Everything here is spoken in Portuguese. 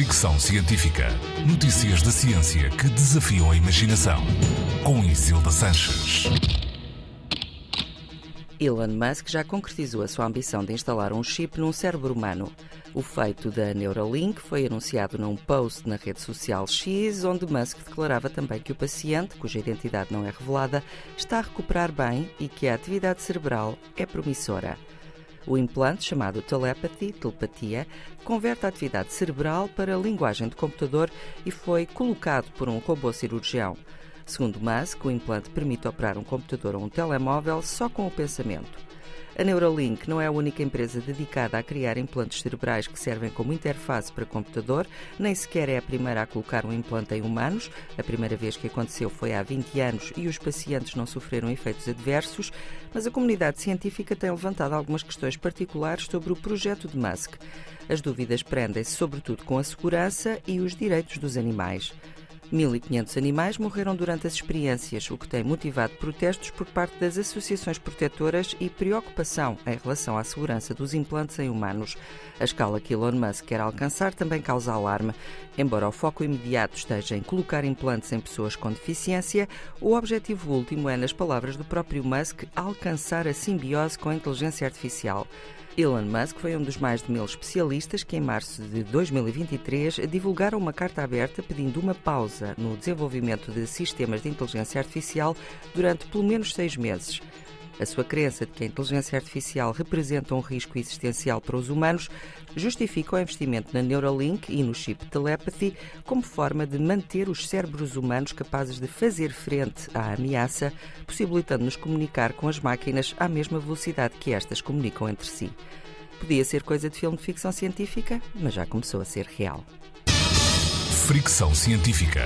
Fricção Científica. Notícias da ciência que desafiam a imaginação. Com Isilda Sanches. Elon Musk já concretizou a sua ambição de instalar um chip num cérebro humano. O feito da Neuralink foi anunciado num post na rede social X, onde Musk declarava também que o paciente, cuja identidade não é revelada, está a recuperar bem e que a atividade cerebral é promissora. O implante, chamado telepathy, telepatia, converte a atividade cerebral para linguagem de computador e foi colocado por um robô cirurgião. Segundo Musk, o implante permite operar um computador ou um telemóvel só com o pensamento. A Neuralink não é a única empresa dedicada a criar implantes cerebrais que servem como interface para computador, nem sequer é a primeira a colocar um implante em humanos. A primeira vez que aconteceu foi há 20 anos e os pacientes não sofreram efeitos adversos, mas a comunidade científica tem levantado algumas questões particulares sobre o projeto de Musk. As dúvidas prendem-se sobretudo com a segurança e os direitos dos animais. 1.500 animais morreram durante as experiências, o que tem motivado protestos por parte das associações protetoras e preocupação em relação à segurança dos implantes em humanos. A escala que Elon Musk quer alcançar também causa alarme. Embora o foco imediato esteja em colocar implantes em pessoas com deficiência, o objetivo último é, nas palavras do próprio Musk, alcançar a simbiose com a inteligência artificial. Elon Musk foi um dos mais de mil especialistas que, em março de 2023, divulgaram uma carta aberta pedindo uma pausa no desenvolvimento de sistemas de inteligência artificial durante pelo menos seis meses. A sua crença de que a inteligência artificial representa um risco existencial para os humanos justifica o investimento na Neuralink e no chip Telepathy como forma de manter os cérebros humanos capazes de fazer frente à ameaça, possibilitando-nos comunicar com as máquinas à mesma velocidade que estas comunicam entre si. Podia ser coisa de filme de ficção científica, mas já começou a ser real. Fricção Científica.